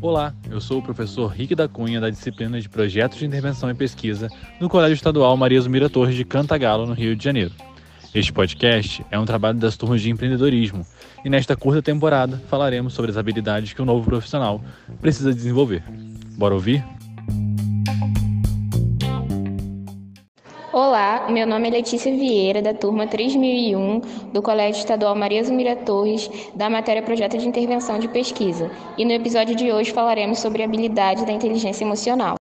Olá, eu sou o professor Rick da Cunha, da disciplina de Projetos de Intervenção e Pesquisa, no Colégio Estadual Maria Zumira Torres de Cantagalo, no Rio de Janeiro. Este podcast é um trabalho das turmas de empreendedorismo e nesta curta temporada falaremos sobre as habilidades que o novo profissional precisa desenvolver. Bora ouvir? Meu nome é Letícia Vieira, da turma 3001 do Colégio Estadual Maria Zumira Torres, da matéria Projeto de Intervenção de Pesquisa. E no episódio de hoje falaremos sobre a habilidade da inteligência emocional.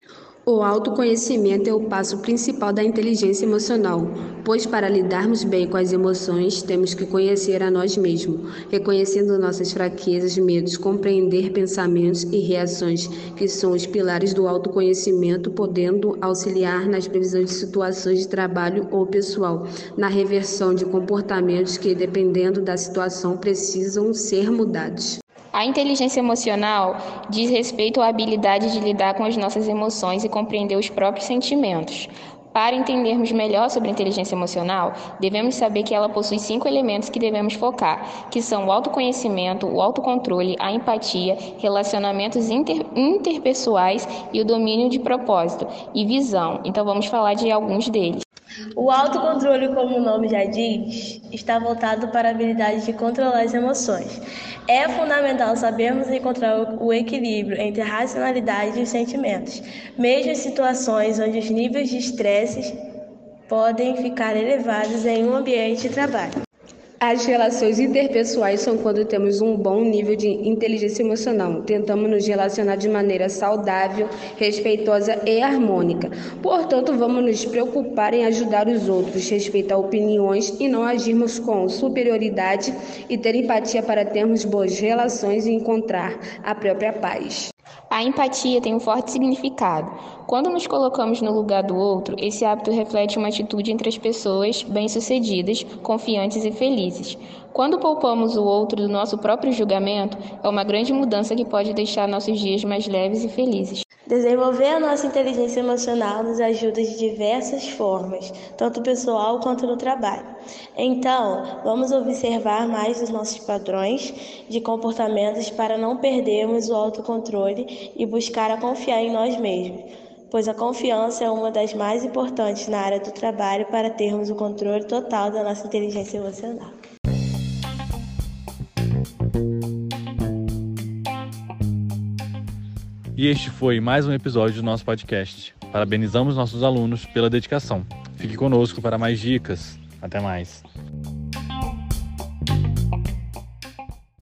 O autoconhecimento é o passo principal da inteligência emocional, pois para lidarmos bem com as emoções, temos que conhecer a nós mesmos, reconhecendo nossas fraquezas, medos, compreender pensamentos e reações, que são os pilares do autoconhecimento, podendo auxiliar nas previsões de situações de trabalho ou pessoal, na reversão de comportamentos que, dependendo da situação, precisam ser mudados. A inteligência emocional diz respeito à habilidade de lidar com as nossas emoções e compreender os próprios sentimentos. Para entendermos melhor sobre a inteligência emocional, devemos saber que ela possui cinco elementos que devemos focar, que são o autoconhecimento, o autocontrole, a empatia, relacionamentos inter interpessoais e o domínio de propósito e visão. Então vamos falar de alguns deles. O autocontrole, como o nome já diz, está voltado para a habilidade de controlar as emoções. É fundamental sabermos encontrar o equilíbrio entre a racionalidade e os sentimentos, mesmo em situações onde os níveis de estresse podem ficar elevados em um ambiente de trabalho. As relações interpessoais são quando temos um bom nível de inteligência emocional. Tentamos nos relacionar de maneira saudável, respeitosa e harmônica. Portanto, vamos nos preocupar em ajudar os outros, respeitar opiniões e não agirmos com superioridade e ter empatia para termos boas relações e encontrar a própria paz. A empatia tem um forte significado. Quando nos colocamos no lugar do outro, esse hábito reflete uma atitude entre as pessoas bem-sucedidas, confiantes e felizes. Quando poupamos o outro do nosso próprio julgamento, é uma grande mudança que pode deixar nossos dias mais leves e felizes. Desenvolver a nossa inteligência emocional nos ajuda de diversas formas, tanto pessoal quanto no trabalho. Então, vamos observar mais os nossos padrões de comportamentos para não perdermos o autocontrole e buscar a confiar em nós mesmos, pois a confiança é uma das mais importantes na área do trabalho para termos o controle total da nossa inteligência emocional. E este foi mais um episódio do nosso podcast. Parabenizamos nossos alunos pela dedicação. Fique conosco para mais dicas. Até mais.